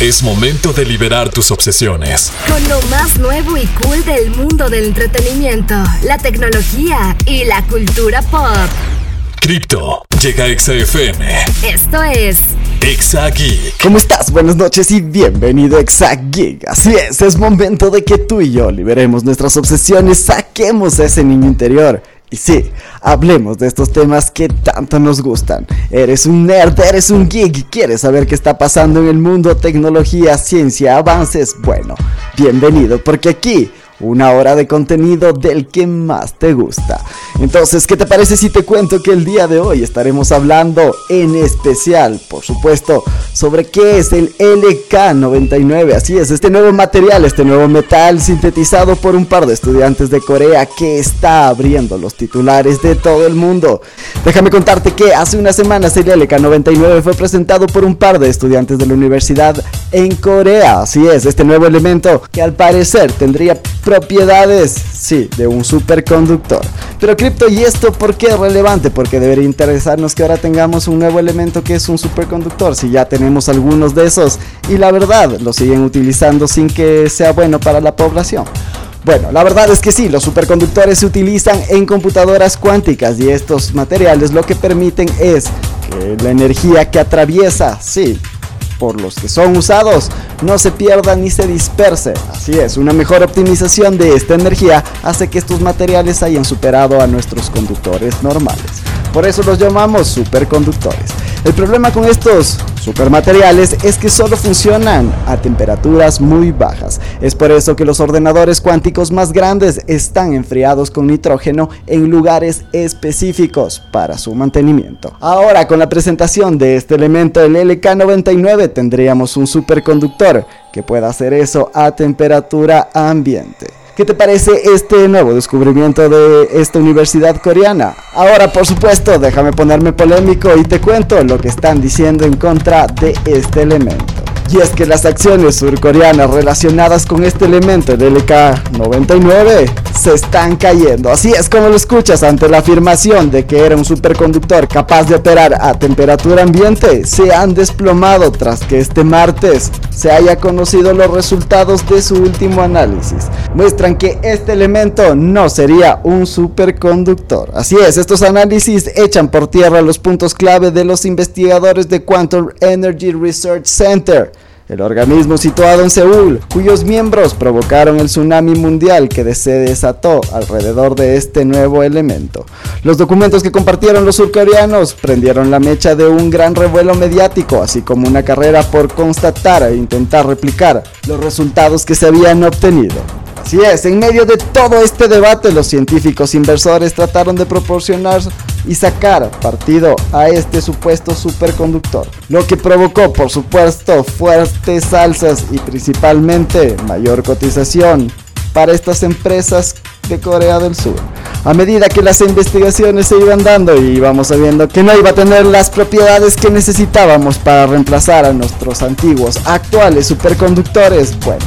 Es momento de liberar tus obsesiones. Con lo más nuevo y cool del mundo del entretenimiento, la tecnología y la cultura pop. Cripto llega a XFM. Esto es Exagui. ¿Cómo estás? Buenas noches y bienvenido a Exagig. Así es, es momento de que tú y yo liberemos nuestras obsesiones, saquemos a ese niño interior y sí, hablemos de estos temas que tanto nos gustan. Eres un nerd, eres un geek, quieres saber qué está pasando en el mundo, tecnología, ciencia, avances. Bueno, bienvenido, porque aquí una hora de contenido del que más te gusta. Entonces, ¿qué te parece si te cuento que el día de hoy estaremos hablando en especial, por supuesto, sobre qué es el LK99? Así es, este nuevo material, este nuevo metal sintetizado por un par de estudiantes de Corea que está abriendo los titulares de todo el mundo. Déjame contarte que hace unas semanas el LK99 fue presentado por un par de estudiantes de la universidad en Corea. Así es, este nuevo elemento que al parecer tendría propiedades, sí, de un superconductor. Pero cripto, ¿y esto por qué es relevante? Porque debería interesarnos que ahora tengamos un nuevo elemento que es un superconductor, si ya tenemos algunos de esos y la verdad lo siguen utilizando sin que sea bueno para la población. Bueno, la verdad es que sí, los superconductores se utilizan en computadoras cuánticas y estos materiales lo que permiten es que la energía que atraviesa, sí, por los que son usados no se pierda ni se disperse. Así es, una mejor optimización de esta energía hace que estos materiales hayan superado a nuestros conductores normales. Por eso los llamamos superconductores. El problema con estos supermateriales es que solo funcionan a temperaturas muy bajas. Es por eso que los ordenadores cuánticos más grandes están enfriados con nitrógeno en lugares específicos para su mantenimiento. Ahora con la presentación de este elemento, el LK99, tendríamos un superconductor que pueda hacer eso a temperatura ambiente. ¿Qué te parece este nuevo descubrimiento de esta universidad coreana? Ahora, por supuesto, déjame ponerme polémico y te cuento lo que están diciendo en contra de este elemento. Y es que las acciones surcoreanas relacionadas con este elemento del LK99 se están cayendo. Así es como lo escuchas ante la afirmación de que era un superconductor capaz de operar a temperatura ambiente. Se han desplomado tras que este martes se haya conocido los resultados de su último análisis. Muestran que este elemento no sería un superconductor. Así es, estos análisis echan por tierra los puntos clave de los investigadores de Quantum Energy Research Center el organismo situado en Seúl, cuyos miembros provocaron el tsunami mundial que se desató alrededor de este nuevo elemento. Los documentos que compartieron los surcoreanos prendieron la mecha de un gran revuelo mediático, así como una carrera por constatar e intentar replicar los resultados que se habían obtenido. Así es, en medio de todo este debate, los científicos inversores trataron de proporcionar y sacar partido a este supuesto superconductor, lo que provocó, por supuesto, fuertes alzas y principalmente mayor cotización para estas empresas de Corea del Sur. A medida que las investigaciones se iban dando y íbamos sabiendo que no iba a tener las propiedades que necesitábamos para reemplazar a nuestros antiguos actuales superconductores, bueno,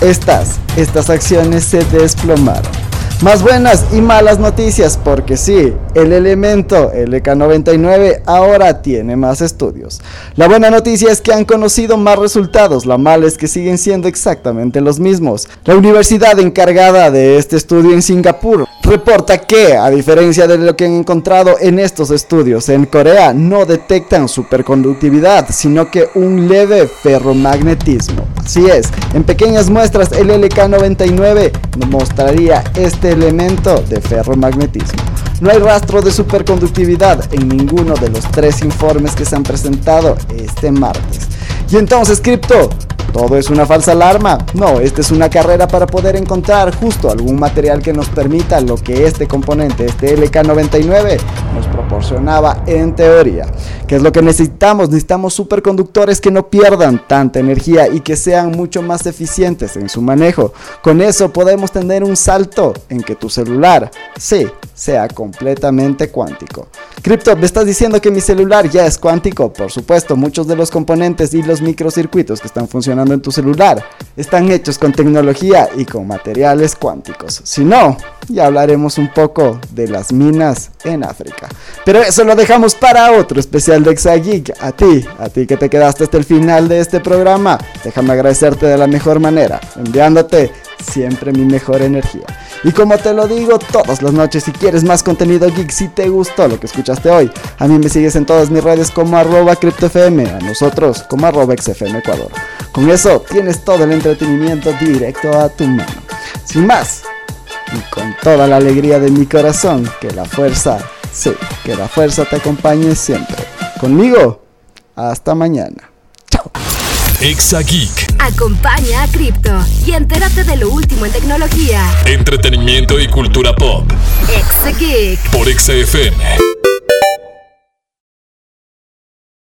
estas, estas acciones se desplomaron. Más buenas y malas noticias porque sí, el elemento LK99 ahora tiene más estudios. La buena noticia es que han conocido más resultados, la mala es que siguen siendo exactamente los mismos. La universidad encargada de este estudio en Singapur reporta que, a diferencia de lo que han encontrado en estos estudios en Corea, no detectan superconductividad, sino que un leve ferromagnetismo. Así es, en pequeñas muestras el LK99 mostraría este elemento de ferromagnetismo. No hay rastro de superconductividad en ninguno de los tres informes que se han presentado este martes. Y entonces, Crypto, ¿todo es una falsa alarma? No, esta es una carrera para poder encontrar justo algún material que nos permita lo que este componente, este LK99, nos proporcionaba en teoría. ¿Qué es lo que necesitamos? Necesitamos superconductores que no pierdan tanta energía y que sean mucho más eficientes en su manejo. Con eso podemos tener un salto en que tu celular, sí, sea completamente cuántico. Crypto, ¿me estás diciendo que mi celular ya es cuántico? Por supuesto, muchos de los componentes y los microcircuitos que están funcionando en tu celular están hechos con tecnología y con materiales cuánticos. Si no, ya hablaremos un poco de las minas en África. Pero eso lo dejamos para otro especial de Exageek. A ti, a ti que te quedaste hasta el final de este programa, déjame agradecerte de la mejor manera, enviándote siempre mi mejor energía. Y como te lo digo todas las noches, si quieres más contenido geek, si te gustó lo que escuchaste hoy, a mí me sigues en todas mis redes como arroba CryptoFM, a nosotros como arroba XFM Ecuador. Con eso tienes todo el entretenimiento directo a tu mano. Sin más, y con toda la alegría de mi corazón, que la fuerza, sí, que la fuerza te acompañe siempre. Conmigo, hasta mañana. Chao. Exageek. Acompaña a Crypto y entérate de lo último en tecnología. Entretenimiento y cultura pop. Exageek. Por XFM.